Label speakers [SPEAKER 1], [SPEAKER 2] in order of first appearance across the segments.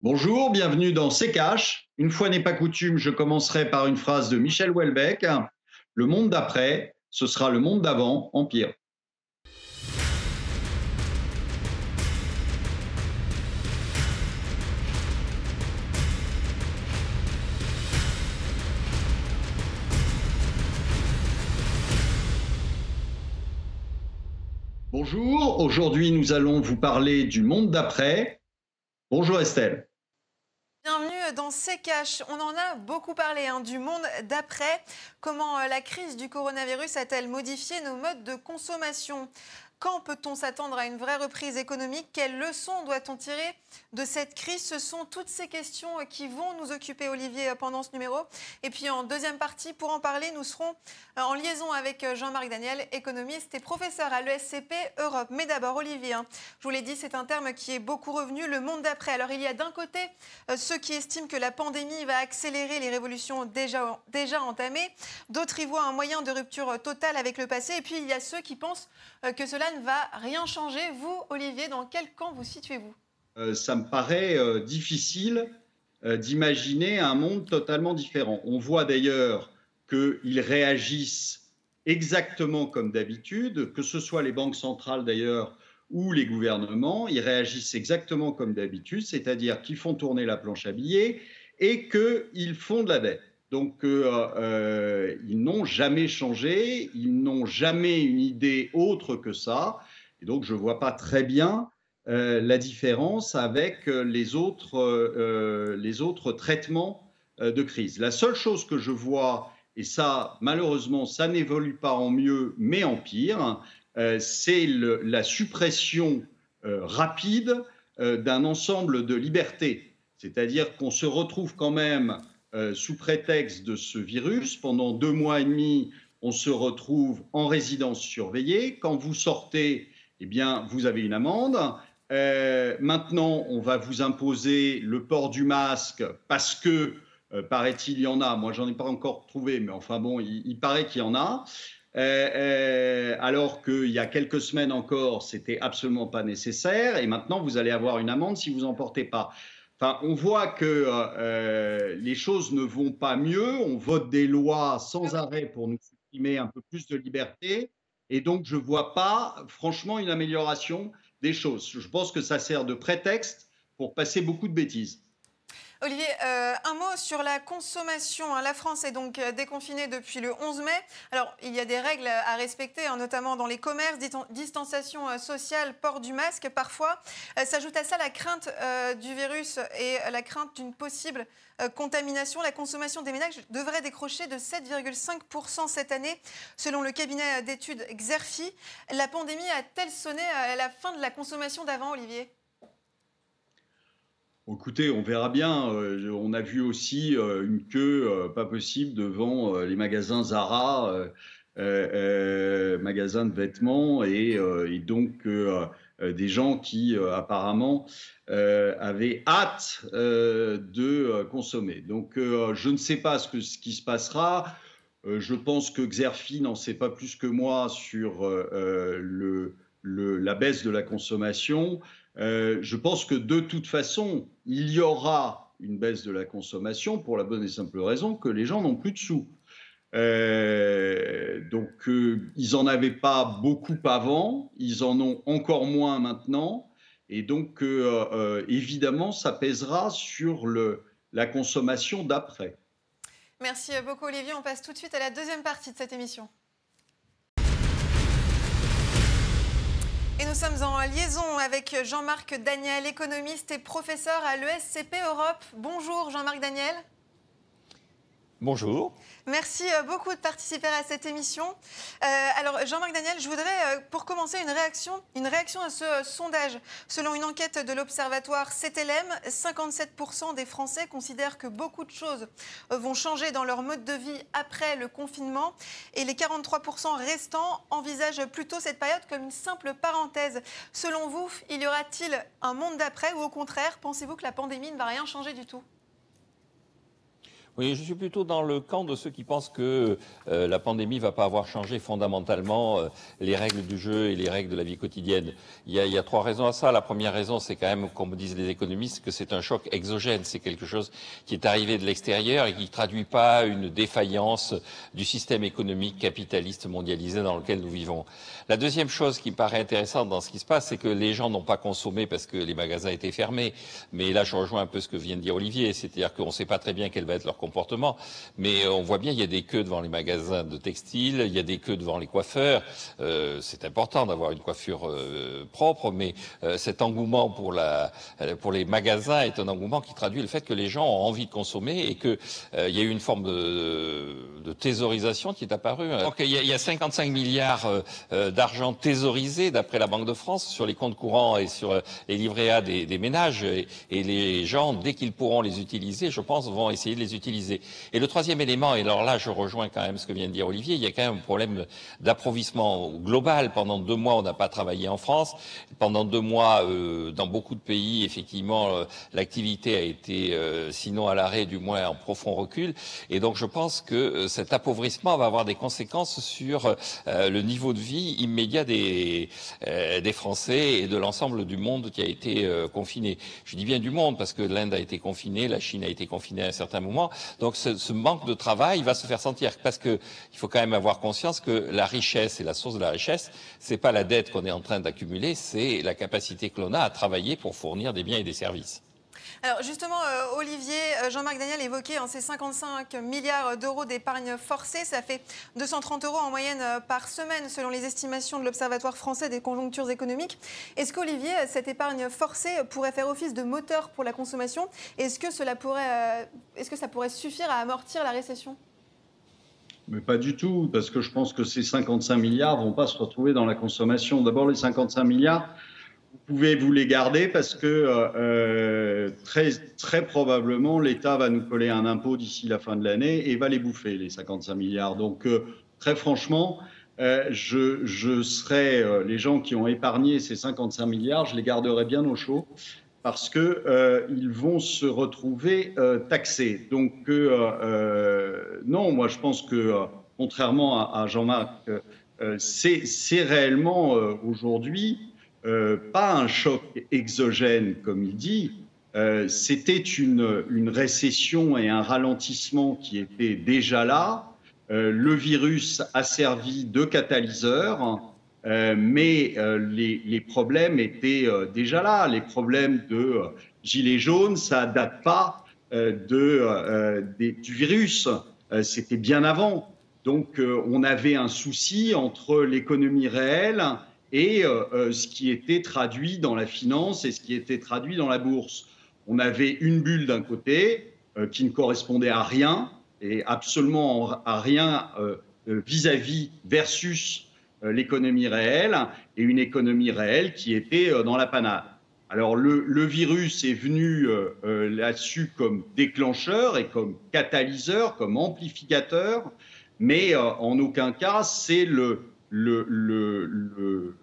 [SPEAKER 1] Bonjour, bienvenue dans C'est Cash. Une fois n'est pas coutume, je commencerai par une phrase de Michel Houellebecq. Le monde d'après, ce sera le monde d'avant en pire. Bonjour, aujourd'hui nous allons vous parler du monde d'après. Bonjour Estelle.
[SPEAKER 2] Bienvenue dans C'est Cash. On en a beaucoup parlé hein, du monde d'après. Comment euh, la crise du coronavirus a-t-elle modifié nos modes de consommation? Quand peut-on s'attendre à une vraie reprise économique? Quelles leçons doit-on tirer de cette crise? Ce sont toutes ces questions qui vont nous occuper, Olivier, pendant ce numéro. Et puis en deuxième partie, pour en parler, nous serons en liaison avec Jean-Marc Daniel, économiste et professeur à l'ESCP Europe. Mais d'abord, Olivier, hein, je vous l'ai dit, c'est un terme qui est beaucoup revenu, le monde d'après. Alors il y a d'un côté euh, ceux qui estiment que la pandémie va accélérer les révolutions déjà, déjà entamées. D'autres y voient un moyen de rupture totale avec le passé. Et puis il y a ceux qui pensent euh, que cela ne va rien changer. Vous, Olivier, dans quel camp vous situez-vous?
[SPEAKER 1] Euh, Ça me paraît euh, difficile d'imaginer un monde totalement différent. On voit d'ailleurs qu'ils réagissent exactement comme d'habitude, que ce soit les banques centrales d'ailleurs ou les gouvernements, ils réagissent exactement comme d'habitude, c'est-à-dire qu'ils font tourner la planche à billets et qu'ils font de la dette. Donc, euh, euh, ils n'ont jamais changé, ils n'ont jamais une idée autre que ça. Et donc, je ne vois pas très bien euh, la différence avec les autres, les autres traitements de crise. La seule chose que je vois, et ça, malheureusement, ça n'évolue pas en mieux, mais en pire, c'est la suppression rapide d'un ensemble de libertés. C'est-à-dire qu'on se retrouve quand même euh, sous prétexte de ce virus. Pendant deux mois et demi, on se retrouve en résidence surveillée. Quand vous sortez, eh bien, vous avez une amende. Euh, maintenant, on va vous imposer le port du masque parce que, euh, paraît-il, il y en a. Moi, j'en ai pas encore trouvé, mais enfin bon, il, paraît qu'il y en a. alors qu'il y a quelques semaines encore, c'était absolument pas nécessaire. Et maintenant, vous allez avoir une amende si vous en portez pas on voit que euh, les choses ne vont pas mieux. On vote des lois sans arrêt pour nous supprimer un peu plus de liberté. Et donc, je ne vois pas, franchement, une amélioration des choses. Je pense que ça sert de prétexte pour passer beaucoup de bêtises.
[SPEAKER 2] Olivier, euh, un mot sur la consommation. Hein. La France est donc euh, déconfinée depuis le 11 mai. Alors, il y a des règles à respecter, hein, notamment dans les commerces, distanciation euh, sociale, port du masque parfois. S'ajoute à ça la crainte du virus et la crainte d'une possible contamination. La consommation des ménages devrait décrocher de 7,5% cette année, selon le cabinet d'études Xerfi. La pandémie a-t-elle sonné à la fin de la consommation d'avant, Olivier?
[SPEAKER 1] Écoutez, on verra bien. Euh, on a vu aussi euh, une queue euh, pas possible devant les magasins Zara, magasins de vêtements, et, donc des gens qui apparemment avaient hâte de consommer. Donc je ne sais pas ce, qui se passera. je pense que Xerfi n'en sait pas plus que moi sur la baisse de la consommation. Euh, je pense que de toute façon, il y aura une baisse de la consommation pour la bonne et simple raison que les gens n'ont plus de sous. Euh, donc, euh, ils n'en avaient pas beaucoup avant, ils en ont encore moins maintenant. Et donc, évidemment, ça pèsera sur la consommation d'après.
[SPEAKER 2] Merci beaucoup, Olivier. On passe tout de suite à la deuxième partie de cette émission. Et nous sommes en liaison avec Jean-Marc Daniel, économiste et professeur à l'ESCP Europe. Bonjour Jean-Marc Daniel.
[SPEAKER 3] Bonjour.
[SPEAKER 2] Merci euh, beaucoup de participer à cette émission. Euh, alors, Jean-Marc Daniel, je voudrais, euh, pour commencer, une réaction, une réaction à ce sondage. Selon une enquête de l'Observatoire CTLM, 57% des Français considèrent que beaucoup de choses vont changer dans leur mode de vie après le confinement. Et les 43% restants envisagent plutôt cette période comme une simple parenthèse. Selon vous, il y aura-t-il un monde d'après ou au contraire, pensez-vous que la pandémie ne va rien changer du tout?
[SPEAKER 3] Oui, je suis plutôt dans le camp de ceux qui pensent que euh, la pandémie ne va pas avoir changé fondamentalement euh, les règles du jeu et les règles de la vie quotidienne. Il y, a, il y a trois raisons à ça. La première raison, c'est quand même, comme disent les économistes, que c'est un choc exogène. C'est quelque chose qui est arrivé de l'extérieur et qui ne traduit pas une défaillance du système économique capitaliste mondialisé dans lequel nous vivons. La deuxième chose qui me paraît intéressante dans ce qui se passe, c'est que les gens n'ont pas consommé parce que les magasins étaient fermés. Mais là, je rejoins un peu ce que vient de dire Olivier, c'est-à-dire qu'on ne sait pas très bien quel va être leur Mais on voit bien, il y a des queues devant les magasins de textiles, il y a des queues devant les coiffeurs. Euh, c'est important d'avoir une coiffure euh, propre, mais euh, cet engouement pour, les magasins est un engouement qui traduit le fait que les gens ont envie de consommer et qu'il il y a eu une forme de, de thésaurisation qui est apparue. Donc il y a, il y a 55 milliards d'argent thésaurisé, d'après la Banque de France, sur les comptes courants et sur les livrets A des, ménages. Et les gens, dès qu'ils pourront les utiliser, je pense, vont essayer de les utiliser. Et le troisième élément, et alors là, je rejoins quand même ce que vient de dire Olivier, il y a quand même un problème d'approvisionnement global. Pendant deux mois, on n'a pas travaillé en France. Pendant deux mois, euh, dans beaucoup de pays, effectivement, euh, l'activité a été, euh, sinon à l'arrêt, du moins en profond recul. Et donc, je pense que euh, cet appauvrissement va avoir des conséquences sur euh, le niveau de vie immédiat des, des Français et de l'ensemble du monde qui a été confiné. Je dis bien du monde parce que l'Inde a été confinée, la Chine a été confinée à un certain moment. Donc ce, manque de travail va se faire sentir parce que il faut quand même avoir conscience que la richesse et la source de la richesse, c'est pas la dette qu'on est en train d'accumuler, c'est la capacité que l'on a à travailler pour fournir des biens et des services.
[SPEAKER 2] Alors justement, euh, Olivier, euh, Jean-Marc Daniel évoquait ces 55 milliards d'euros d'épargne forcée. Ça fait 230 euros en moyenne euh, par semaine selon les estimations de l'Observatoire français des conjonctures économiques. Est-ce qu'Olivier, cette épargne forcée pourrait faire office de moteur pour la consommation? Est-ce que, cela pourrait, est-ce que ça pourrait suffire à amortir la récession?
[SPEAKER 1] Mais pas du tout, parce que je pense que ces 55 milliards vont pas se retrouver dans la consommation. D'abord, les 55 milliards, vous pouvez vous les garder parce que euh, très, très probablement l'État va nous coller un impôt d'ici la fin de l'année et va les bouffer, les 55 milliards. Donc, euh, très franchement, euh, je, je serais euh, les gens qui ont épargné ces 55 milliards, je les garderais bien au chaud parce que euh, vont se retrouver euh, taxés. Donc non, moi je pense que contrairement à, à Jean-Marc, c'est réellement aujourd'hui euh, pas un choc exogène, comme il dit, euh, c'était une, récession et un ralentissement qui étaient déjà là. Euh, le virus a servi de catalyseur, mais les, problèmes étaient déjà là. Les problèmes de gilets jaunes, ça date pas du virus, c'était bien avant. Donc on avait un souci entre l'économie réelle et euh, euh, ce qui était traduit dans la finance et ce qui était traduit dans la bourse. On avait une bulle d'un côté euh, qui ne correspondait à rien et absolument à rien vis-à-vis -vis versus l'économie réelle et une économie réelle qui était dans la panade. Alors le, virus est venu là-dessus comme déclencheur et comme catalyseur, comme amplificateur, mais en aucun cas c'est le, le, le, le,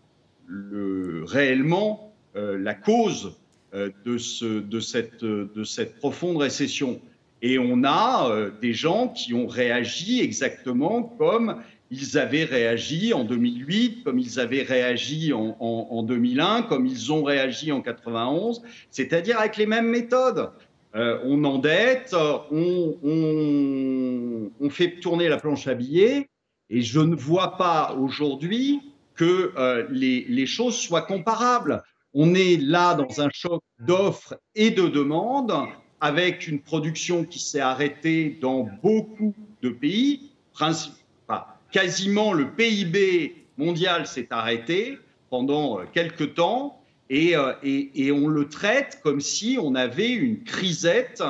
[SPEAKER 1] le réellement euh, la cause euh, de, ce, de, cette, de, cette, profonde récession. Et on a euh, des gens qui ont réagi exactement comme ils avaient réagi en 2008, comme ils avaient réagi en, en, en 2001, comme ils ont réagi en 91, c'est-à-dire avec les mêmes méthodes. On endette, on, fait tourner la planche à billets, et je ne vois pas aujourd'hui que euh, les, choses soient comparables. On est là dans un choc d'offres et de demandes avec une production qui s'est arrêtée dans beaucoup de pays. Quasiment le PIB mondial s'est arrêté pendant euh, quelques temps et, euh, et, on le traite comme si on avait une crisette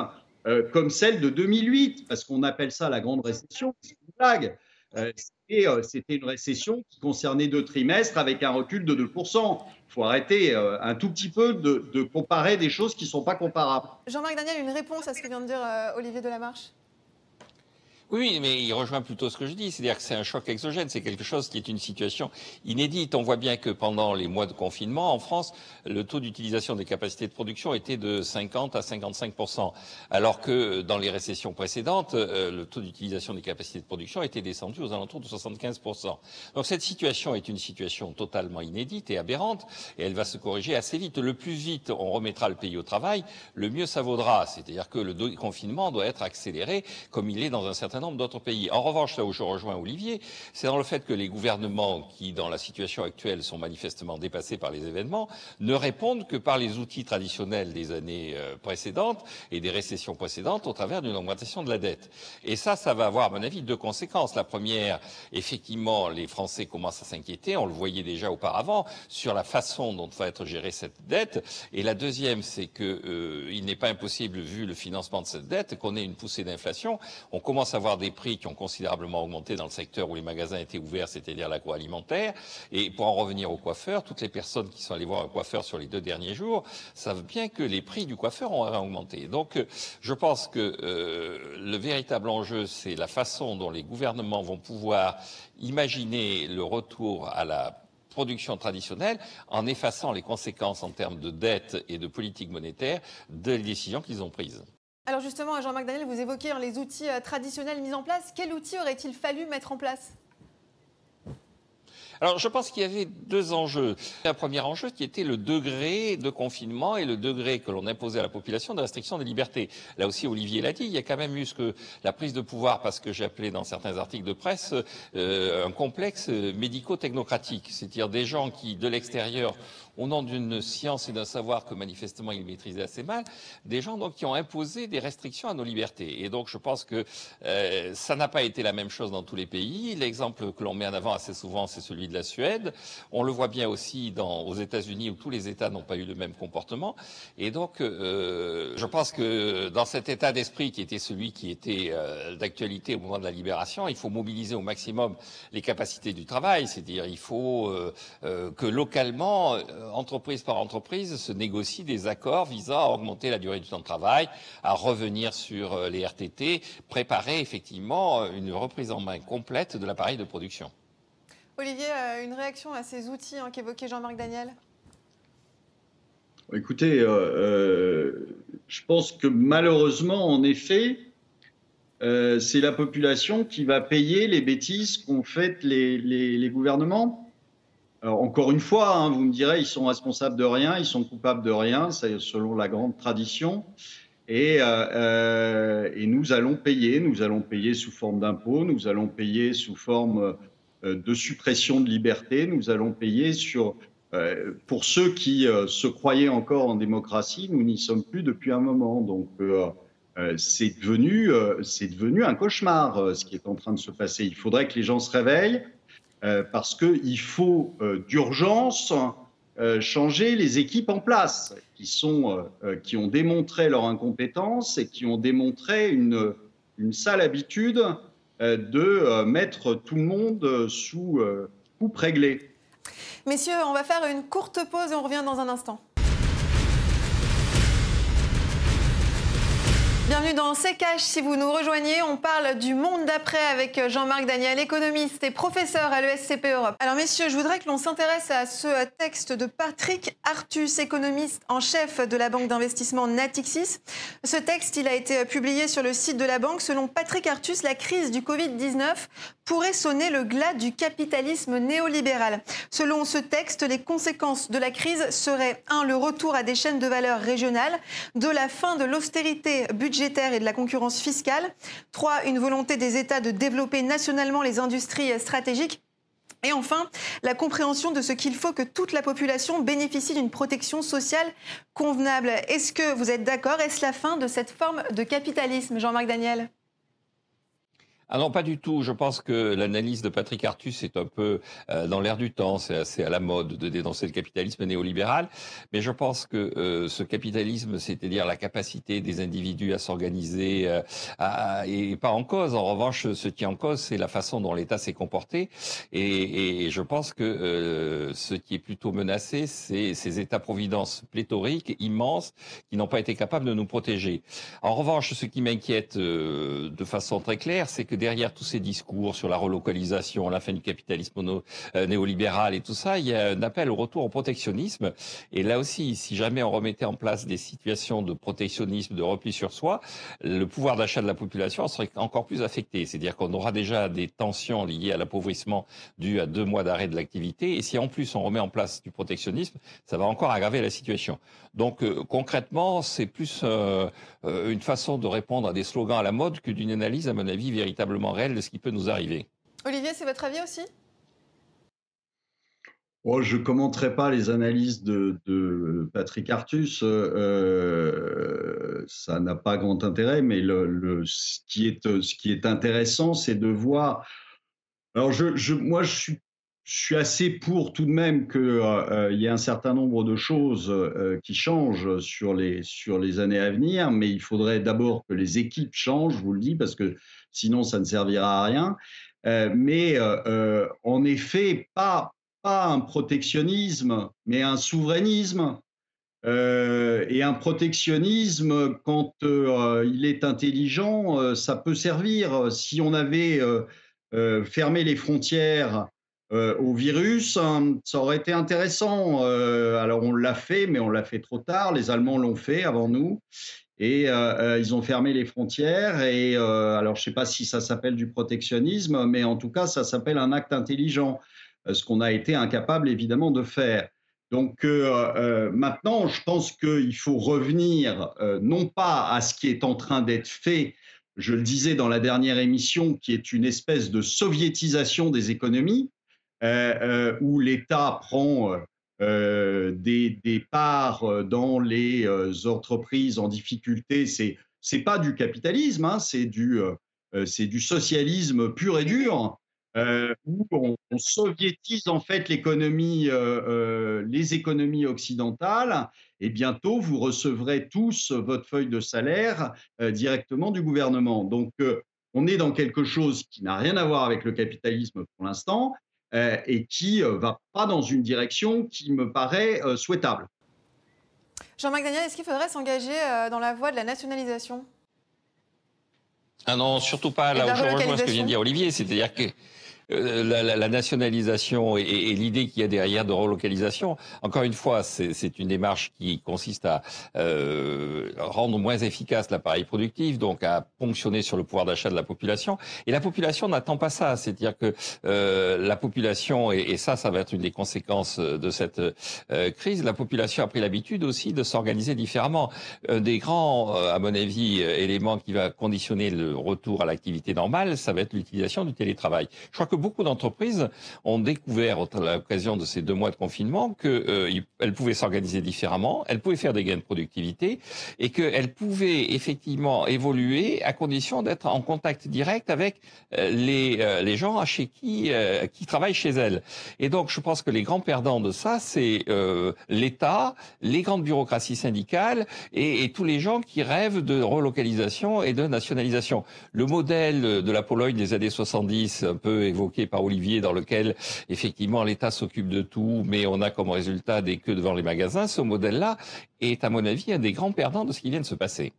[SPEAKER 1] euh, comme celle de 2008, parce qu'on appelle ça la grande récession. C'est une blague. Euh, euh, c'était une récession qui concernait deux trimestres avec un recul de 2%. Il faut arrêter euh, un tout petit peu de, de, comparer des choses qui ne sont pas comparables.
[SPEAKER 2] Jean-Marc Daniel, une réponse à ce que vient de dire Olivier Delamarche?
[SPEAKER 3] Oui, mais il rejoint plutôt ce que je dis, c'est-à-dire que c'est un choc exogène, c'est quelque chose qui est une situation inédite. On voit bien que pendant les mois de confinement, en France, le taux d'utilisation des capacités de production était de 50 à 55% alors que dans les récessions précédentes, euh, le taux d'utilisation des capacités de production était descendu aux alentours de 75% Donc cette situation est une situation totalement inédite et aberrante, et elle va se corriger assez vite. Le plus vite on remettra le pays au travail, le mieux ça vaudra. C'est-à-dire que le confinement doit être accéléré, comme il est dans un certain nombre d'autres pays. En revanche, là où je rejoins Olivier, c'est dans le fait que les gouvernements qui, dans la situation actuelle, sont manifestement dépassés par les événements, ne répondent que par les outils traditionnels des années euh, précédentes et des récessions précédentes au travers d'une augmentation de la dette. Et ça, ça va avoir, à mon avis, deux conséquences. La première, effectivement, les Français commencent à s'inquiéter, on le voyait déjà auparavant, sur la façon dont va être gérée cette dette. Et la deuxième, c'est qu'il euh, n'est pas impossible, vu le financement de cette dette, qu'on ait une poussée d'inflation. On commence à des prix qui ont considérablement augmenté dans le secteur où les magasins étaient ouverts, c'est-à-dire l'agroalimentaire. Et pour en revenir au coiffeur, toutes les personnes qui sont allées voir un coiffeur sur les deux derniers jours savent bien que les prix du coiffeur ont augmenté. Donc, je pense que euh, le véritable enjeu, c'est la façon dont les gouvernements vont pouvoir imaginer le retour à la production traditionnelle en effaçant les conséquences en termes de dette et de politique monétaire des décisions qu'ils ont prises.
[SPEAKER 2] Alors justement, Jean-Marc Daniel, vous évoquez hein, les outils euh, traditionnels mis en place. Quel outil aurait-il fallu mettre en place?
[SPEAKER 3] Alors, je pense qu'il y avait deux enjeux. Un premier enjeu qui était le degré de confinement et le degré que l'on imposait à la population de restriction des libertés. Là aussi, Olivier l'a dit, il y a quand même eu ce que la prise de pouvoir, parce que appelé dans certains articles de presse, euh, un complexe médico-technocratique. C'est-à-dire des gens qui, de l'extérieur, au nom d'une science et d'un savoir que manifestement ils maîtrisaient assez mal, des gens donc qui ont imposé des restrictions à nos libertés. Et donc je pense que euh, ça n'a pas été la même chose dans tous les pays. L'exemple que l'on met en avant assez souvent, c'est celui de la Suède. On le voit bien aussi dans, aux États-Unis où tous les États n'ont pas eu le même comportement. Et donc euh, je pense que dans cet état d'esprit qui était celui qui était euh, d'actualité au moment de la libération, il faut mobiliser au maximum les capacités du travail, c'est-à-dire il faut que localement euh, entreprise par entreprise, se négocient des accords visant à augmenter la durée du temps de travail, à revenir sur euh, les RTT, préparer effectivement euh, une reprise en main complète de l'appareil de production.
[SPEAKER 2] Olivier, une réaction à ces outils hein, qu'évoquait Jean-Marc Daniel?
[SPEAKER 1] Écoutez, je pense que malheureusement, en effet, c'est la population qui va payer les bêtises qu'ont faites les gouvernements encore une fois, hein, vous me direz, ils sont responsables de rien, ils sont coupables de rien, selon la grande tradition. Et, euh, euh, et, nous allons payer, nous allons payer sous forme d'impôts, nous allons payer sous forme euh, de suppression de liberté, nous allons payer sur, pour ceux qui se croyaient encore en démocratie, nous n'y sommes plus depuis un moment. Donc c'est devenu un cauchemar ce qui est en train de se passer. Il faudrait que les gens se réveillent euh, parce qu'il faut euh, d'urgence euh, changer les équipes en place qui, sont, qui ont démontré leur incompétence et qui ont démontré une, une sale habitude de mettre tout le monde sous coupe réglée.
[SPEAKER 2] Messieurs, on va faire une courte pause et on revient dans un instant. Bienvenue dans C'est Cash. Si vous nous rejoignez, on parle du monde d'après avec Jean-Marc Daniel, économiste et professeur à l'ESCP Europe. Alors messieurs, je voudrais que l'on s'intéresse à ce texte de Patrick Artus, économiste en chef de la banque d'investissement Natixis. Ce texte, il a été publié sur le site de la banque. Selon Patrick Artus, la crise du Covid-19 pourrait sonner le glas du capitalisme néolibéral. Selon ce texte, les conséquences de la crise seraient 1. le retour à des chaînes de valeur régionales, de la fin de l'austérité budgétaire budgétaire et de la concurrence fiscale. Trois, une volonté des États de développer nationalement les industries stratégiques. Et enfin, la compréhension de ce qu'il faut que toute la population bénéficie d'une protection sociale convenable. Est-ce que vous êtes d'accord? Est-ce la fin de cette forme de capitalisme, Jean-Marc Daniel?
[SPEAKER 3] Ah non, pas du tout. Je pense que l'analyse de Patrick Artus est un peu euh, dans l'air du temps. C'est assez à la mode de dénoncer le capitalisme néolibéral. Mais je pense que euh, ce capitalisme, c'est-à-dire la capacité des individus à s'organiser, euh, et pas en cause. En revanche, ce qui est en cause, c'est la façon dont l'État s'est comporté. Et, et, je pense que ce qui est plutôt menacé, c'est ces États-providence pléthoriques, immenses, qui n'ont pas été capables de nous protéger. En revanche, ce qui m'inquiète de façon très claire, c'est que que derrière tous ces discours sur la relocalisation, la fin du capitalisme euh, néolibéral et tout ça, il y a un appel au retour au protectionnisme. Et là aussi, si jamais on remettait en place des situations de protectionnisme, de repli sur soi, le pouvoir d'achat de la population serait encore plus affecté. C'est-à-dire qu'on aura déjà des tensions liées à l'appauvrissement dû à deux mois d'arrêt de l'activité. Et si en plus on remet en place du protectionnisme, ça va encore aggraver la situation. Donc euh, concrètement, c'est plus euh, une façon de répondre à des slogans à la mode que d'une analyse, à mon avis, véritablement réelle de ce qui peut nous arriver.
[SPEAKER 2] Olivier, c'est votre avis aussi?
[SPEAKER 1] Oh, je ne commenterai pas les analyses de, Patrick Artus, euh, ça n'a pas grand intérêt, mais le, ce, qui est, ce qui est intéressant, c'est de voir. Alors, je, moi, je suis, je suis, assez pour tout de même qu'il euh, y ait un certain nombre de choses euh, qui changent sur les, sur les années à venir, mais il faudrait d'abord que les équipes changent, je vous le dis, parce que sinon, ça ne servira à rien. mais en effet, pas, un protectionnisme, mais un souverainisme. Euh, et un protectionnisme, quand euh, il est intelligent, euh, ça peut servir. Si on avait fermé les frontières au virus, hein, ça aurait été intéressant. alors on l'a fait, mais on l'a fait trop tard. Les Allemands l'ont fait avant nous. Et ils ont fermé les frontières. Et alors, je ne sais pas si ça s'appelle du protectionnisme, mais en tout cas, ça s'appelle un acte intelligent. Euh, ce qu'on a été incapable évidemment de faire. Donc euh, euh, maintenant, je pense qu'il faut revenir non pas à ce qui est en train d'être fait, je le disais dans la dernière émission, qui est une espèce de soviétisation des économies, où l'État prend des, des, parts dans les entreprises en difficulté. C'est c'est pas du capitalisme, hein, c'est du du socialisme pur et dur. Euh, où on, soviétise en fait l'économie, euh, euh, les économies occidentales, et bientôt vous recevrez tous votre feuille de salaire directement du gouvernement. Donc on est dans quelque chose qui n'a rien à voir avec le capitalisme pour l'instant et qui va pas dans une direction qui me paraît souhaitable.
[SPEAKER 2] Jean-Marc Daniel, est-ce qu'il faudrait s'engager dans la voie de la nationalisation?
[SPEAKER 3] Ah non, surtout pas. Là où je rejoins ce que vient de dire Olivier, c'est-à-dire que euh, la, la, la, nationalisation et, et l'idée qu'il y a derrière de relocalisation, encore une fois, c'est une démarche qui consiste à euh, rendre moins efficace l'appareil productif, donc à ponctionner sur le pouvoir d'achat de la population. Et la population n'attend pas ça, c'est-à-dire que euh, la population, et, et, ça, ça va être une des conséquences de cette euh, crise, la population a pris l'habitude aussi de s'organiser différemment. Un des grands, euh, à mon avis, éléments qui va conditionner le retour à l'activité normale, ça va être l'utilisation du télétravail. Je crois que beaucoup d'entreprises ont découvert à l'occasion de ces deux mois de confinement qu'elles euh, pouvaient s'organiser différemment, elles pouvaient faire des gains de productivité et qu'elles pouvaient effectivement évoluer à condition d'être en contact direct avec euh, les, euh, les gens chez qui, qui travaillent chez elles. Et donc, je pense que les grands perdants de ça, c'est l'État, les grandes bureaucraties syndicales et, tous les gens qui rêvent de relocalisation et de nationalisation. Le modèle de la Pologne des années 70, un peu par Olivier, dans lequel effectivement l'État s'occupe de tout, mais on a comme résultat des queues devant les magasins, ce modèle-là est à mon avis un des grands perdants de ce qui vient de se passer.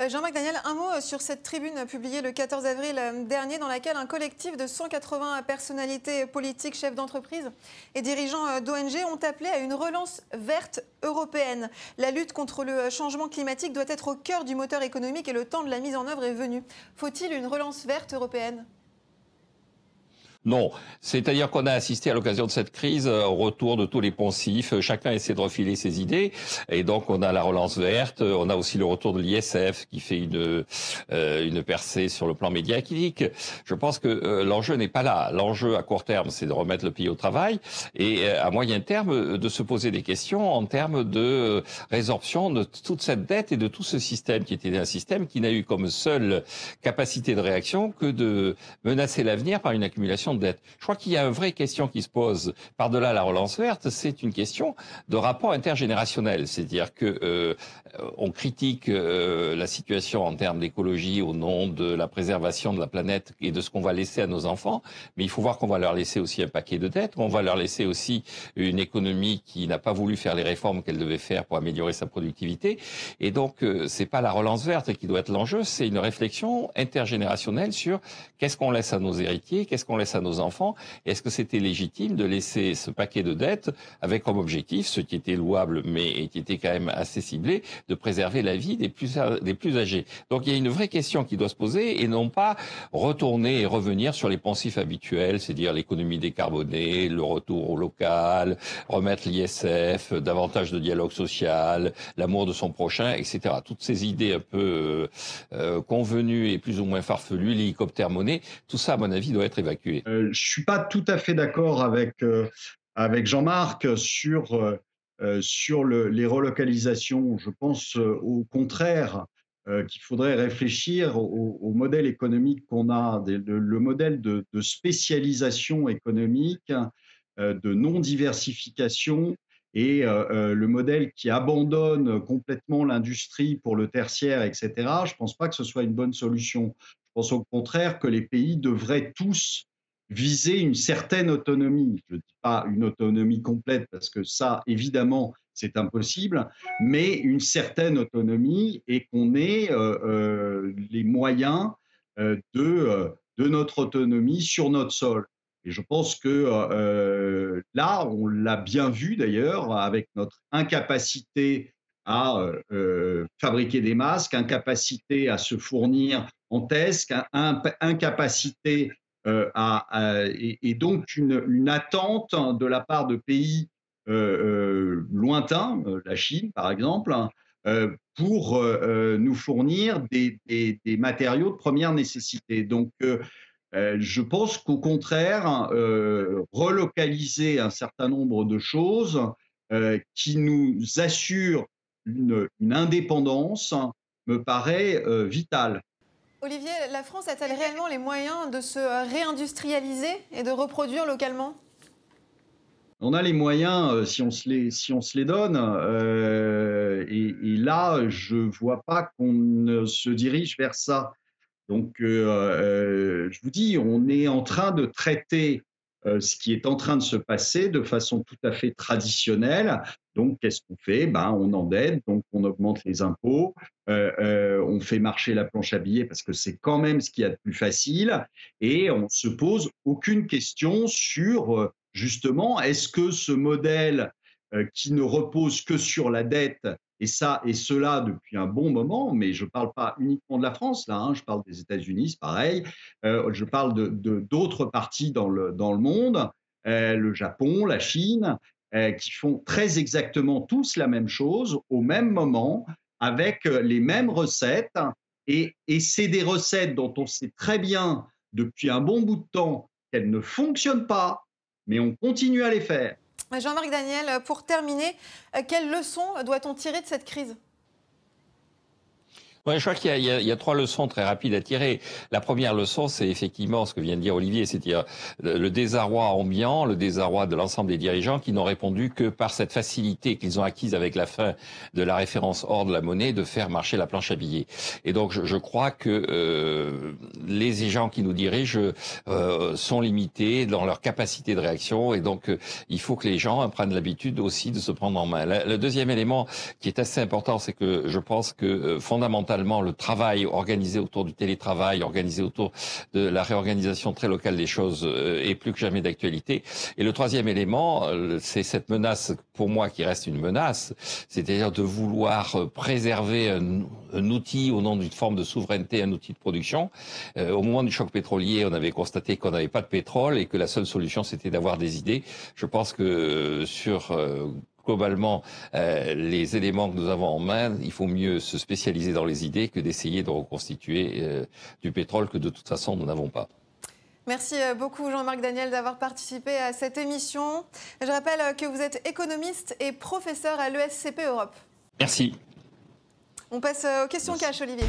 [SPEAKER 2] Euh, Jean-Marc Daniel, un mot sur cette tribune publiée le 14 avril euh, dernier dans laquelle un collectif de 180 personnalités politiques, chefs d'entreprise et dirigeants euh, d'ONG ont appelé à une relance verte européenne. La lutte contre le changement climatique doit être au cœur du moteur économique et le temps de la mise en œuvre est venu. Faut-il une relance verte européenne?
[SPEAKER 3] Non, c'est-à-dire qu'on a assisté à l'occasion de cette crise euh, au retour de tous les poncifs. Chacun essaie de refiler ses idées, et donc on a la relance verte. On a aussi le retour de l'ISF qui fait une euh, une percée sur le plan médiatique. Je pense que euh, l'enjeu n'est pas là. L'enjeu à court terme, c'est de remettre le pays au travail, et à moyen terme, de se poser des questions en termes de résorption de toute cette dette et de tout ce système qui était un système qui n'a eu comme seule capacité de réaction que de menacer l'avenir par une accumulation Je crois qu'il y a une vraie question qui se pose par-delà la relance verte, c'est une question de rapport intergénérationnel. C'est-à-dire que euh, on critique euh, la situation en termes d'écologie au nom de la préservation de la planète et de ce qu'on va laisser à nos enfants, mais il faut voir qu'on va leur laisser aussi un paquet de dettes, qu'on va leur laisser aussi une économie qui n'a pas voulu faire les réformes qu'elle devait faire pour améliorer sa productivité. Et donc, euh, c'est pas la relance verte qui doit être l'enjeu, c'est une réflexion intergénérationnelle sur qu'est-ce qu'on laisse à nos héritiers, qu'est-ce qu'on laisse à enfants, est-ce que c'était légitime de laisser ce paquet de dettes avec comme objectif, ce qui était louable mais qui était quand même assez ciblé, de préserver la vie des plus, des plus âgés? Donc il y a une vraie question qui doit se poser et non pas retourner et revenir sur les pensifs habituels, c'est-à-dire l'économie décarbonée, le retour au local, remettre l'ISF, davantage de dialogue social, l'amour de son prochain, etc. Toutes ces idées un peu euh, euh, convenues et plus ou moins farfelues, l'hélicoptère monnaie, tout ça, à mon avis, doit être évacué.
[SPEAKER 1] Je suis pas tout à fait d'accord avec, euh, avec Jean-Marc sur euh, sur les relocalisations. Je pense euh, au contraire euh, qu'il faudrait réfléchir au, modèle économique qu'on a, le, modèle de, spécialisation économique, de non-diversification et le modèle qui abandonne complètement l'industrie pour le tertiaire, etc. Je ne pense pas que ce soit une bonne solution. Je pense au contraire que les pays devraient tous viser une certaine autonomie. Je ne dis pas une autonomie complète parce que ça, évidemment, c'est impossible, mais une certaine autonomie et qu'on ait euh, euh, les moyens euh, de, de notre autonomie sur notre sol. Et je pense que là, on l'a bien vu d'ailleurs avec notre incapacité à fabriquer des masques, incapacité à se fournir en tests, incapacité euh, et, donc une, attente de la part de pays euh, euh, lointains, la Chine par exemple, pour nous fournir des, matériaux de première nécessité. Donc, je pense qu'au contraire, relocaliser un certain nombre de choses qui nous assurent une, une indépendance me paraît vitale.
[SPEAKER 2] Olivier, la France a-t-elle réellement les moyens de se réindustrialiser et de reproduire localement?
[SPEAKER 1] On a les moyens euh, si on se les, donne. Euh, et, là, je ne vois pas qu'on se dirige vers ça. Donc, euh, je vous dis, on est en train de traiter ce qui est en train de se passer de façon tout à fait traditionnelle. Donc, qu'est-ce qu'on fait? Ben, On endette, donc on augmente les impôts, euh, euh, on fait marcher la planche à billets parce que c'est quand même ce qu'il y a de plus facile, et on ne se pose aucune question sur justement est-ce que ce modèle qui ne repose que sur la dette et ça et cela depuis un bon moment, mais je ne parle pas uniquement de la France, là, hein, je parle des États-Unis, pareil, euh, je parle de, d'autres parties dans le, dans le monde, euh, le Japon, la Chine, euh, qui font très exactement tous la même chose au même moment, avec les mêmes recettes, et, et c'est des recettes dont on sait très bien depuis un bon bout de temps qu'elles ne fonctionnent pas, mais on continue à les faire.
[SPEAKER 2] Jean-Marc Daniel, pour terminer, euh, quelles leçons doit-on tirer de cette crise?
[SPEAKER 3] Je crois qu'il y, a trois leçons très rapides à tirer. La première leçon, c'est effectivement ce que vient de dire Olivier, c'est-à-dire le désarroi ambiant, le désarroi de l'ensemble des dirigeants qui n'ont répondu que par cette facilité qu'ils ont acquise avec la fin de la référence hors de la monnaie de faire marcher la planche à billets. Et donc, je, crois que euh, les gens qui nous dirigent euh, sont limités dans leur capacité de réaction, et donc euh, il faut que les gens prennent l'habitude aussi de se prendre en main. Le, deuxième élément qui est assez important, c'est que je pense que fondamentalement le travail organisé autour du télétravail, organisé autour de la réorganisation très locale des choses euh, est plus que jamais d'actualité. Et le troisième élément, euh, c'est cette menace pour moi qui reste une menace, c'est-à-dire de vouloir euh, préserver un, outil au nom d'une forme de souveraineté, un outil de production. au moment du choc pétrolier, on avait constaté qu'on n'avait pas de pétrole et que la seule solution c'était d'avoir des idées. Je pense que sur globalement euh, les éléments que nous avons en main, il faut mieux se spécialiser dans les idées que d'essayer de reconstituer euh, du pétrole que de toute façon nous n'avons pas.
[SPEAKER 2] Merci euh, beaucoup Jean-Marc Daniel d'avoir participé à cette émission. Je rappelle que vous êtes économiste et professeur à l'ESCP Europe.
[SPEAKER 3] Merci.
[SPEAKER 2] On passe aux questions cash, Olivier.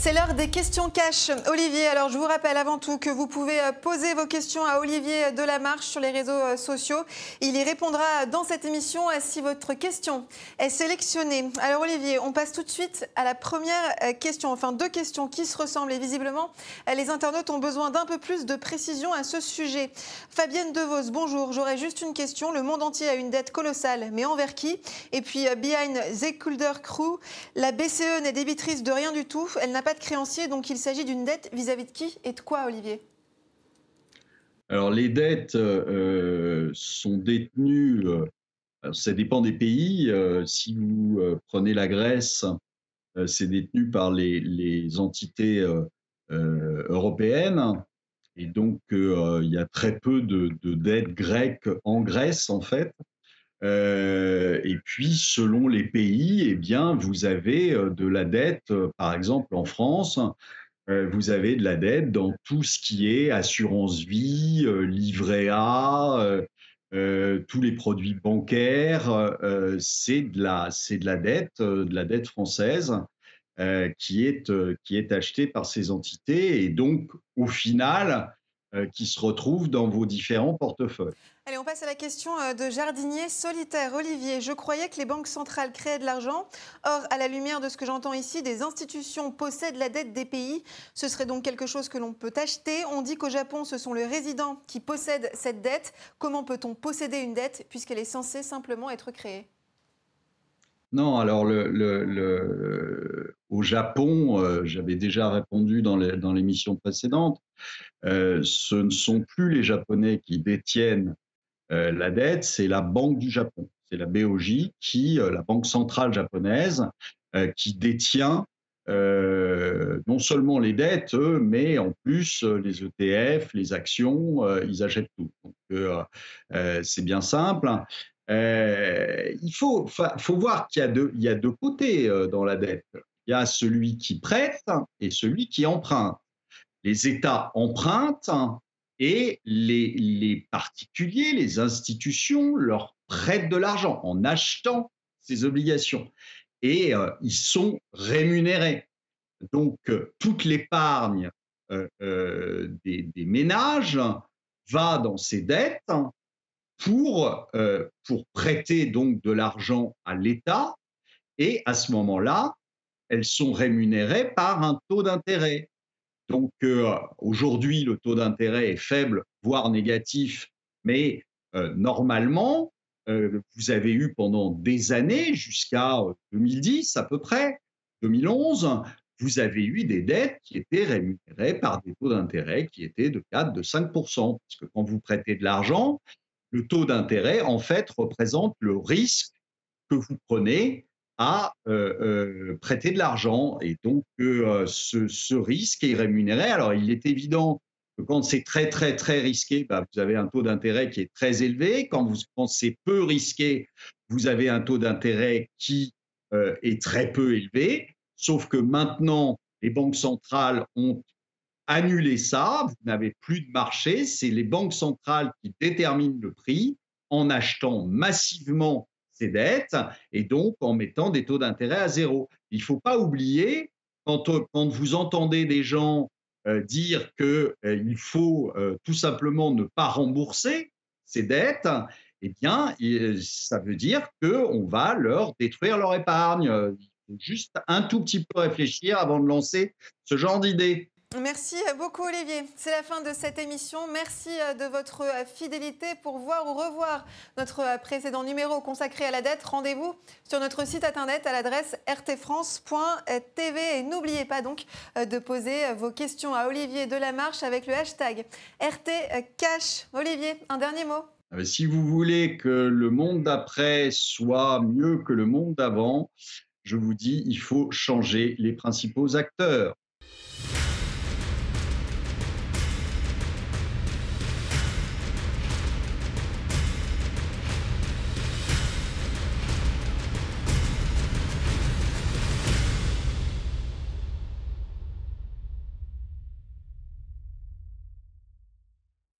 [SPEAKER 2] C'est l'heure des questions cash. Olivier, alors je vous rappelle avant tout que vous pouvez euh, poser vos questions à Olivier Delamarche sur les réseaux euh, sociaux. Il y répondra dans cette émission euh, si votre question est sélectionnée. Alors Olivier, on passe tout de suite à la première question, enfin deux questions qui se ressemblent et visiblement les internautes ont besoin d'un peu plus de précision à ce sujet. Fabienne Devos, bonjour, j'aurais juste une question. Le monde entier a une dette colossale, mais envers qui? Et puis behind the Crew, la BCE n'est débitrice de rien du tout. Elle n'a de créanciers, donc il s'agit d'une dette vis-à-vis de qui et de quoi, Olivier?
[SPEAKER 1] Alors les dettes euh, sont détenues, euh, ça dépend des pays. Euh, si vous prenez la Grèce, c'est détenu par les, entités européennes. Et donc, il y a très peu de dettes grecques en Grèce, en fait. Euh, et puis, selon les pays, eh bien, vous avez euh, de la dette, euh, par exemple en France, vous avez de la dette dans tout ce qui est assurance vie, livret A, tous les produits bancaires. c'est de la, c'est de la dette, de la dette française. qui, est, qui est achetée par ces entités et donc au final qui se retrouve dans vos différents portefeuilles.
[SPEAKER 2] Allez, on passe à la question euh, de jardinier solitaire. Olivier, je croyais que les banques centrales créaient de l'argent. Or, à la lumière de ce que j'entends ici, des institutions possèdent la dette des pays. Ce serait donc quelque chose que l'on peut acheter. On dit qu'au Japon, ce sont les résidents qui possèdent cette dette. Comment peut-on posséder une dette puisqu'elle est censée simplement être créée?
[SPEAKER 1] Non, alors le, au Japon, euh, j'avais déjà répondu dans l'émission précédente, euh, ce ne sont plus les Japonais qui détiennent euh, la dette, c'est la Banque du Japon, c'est la BOJ, qui, euh, la Banque centrale japonaise, euh, qui détient non seulement les dettes, mais en plus les ETF, les actions, ils achètent tout. Donc c'est bien simple. il faut, voir qu'il y a deux côtés dans la dette. Il y a celui qui prête et celui qui emprunte. Les États empruntent et les, particuliers, les institutions leur prêtent de l'argent en achetant ces obligations et euh, ils sont rémunérés. Donc euh, toute l'épargne euh, des, ménages va dans ces dettes pour, pour prêter donc de l'argent à l'État et à ce moment-là, elles sont rémunérées par un taux d'intérêt. Donc euh, aujourd'hui, le taux d'intérêt est faible, voire négatif, mais euh, normalement, euh, vous avez eu pendant des années, jusqu'à 2010 à peu près, 2011, vous avez eu des dettes qui étaient rémunérées par des taux d'intérêt qui étaient de 4, de 5 Parce que quand vous prêtez de l'argent, le taux d'intérêt, en fait, représente le risque que vous prenez à euh, euh, prêter de l'argent. Et donc, euh, ce, risque est rémunéré. Alors, il est évident que quand c'est très, très, très risqué, bah, vous avez un taux d'intérêt qui est très élevé. Quand, vous, quand c'est peu risqué, vous avez un taux d'intérêt qui est très peu élevé. Sauf que maintenant, les banques centrales ont annulé ça. Vous n'avez plus de marché. C'est les banques centrales qui déterminent le prix en achetant massivement ses dettes et donc en mettant des taux d'intérêt à zéro. Il ne faut pas oublier, quand, quand, vous entendez des gens euh, dire qu'il euh, faut euh, tout simplement ne pas rembourser ces dettes, eh bien, ça veut dire qu'on va leur détruire leur épargne. Il faut juste un tout petit peu réfléchir avant de lancer ce genre d'idée.
[SPEAKER 2] Merci beaucoup Olivier. C'est la fin de cette émission. Merci euh, de votre euh, fidélité. Pour voir ou revoir notre euh, précédent numéro consacré à la dette, rendez-vous sur notre site internet à l'adresse rtfrance.tv. Et n'oubliez pas donc de poser vos questions à Olivier Delamarche avec le hashtag RTCash. Olivier, un dernier mot
[SPEAKER 1] si vous voulez que le monde d'après soit mieux que le monde d'avant, je vous dis, il faut changer les principaux acteurs.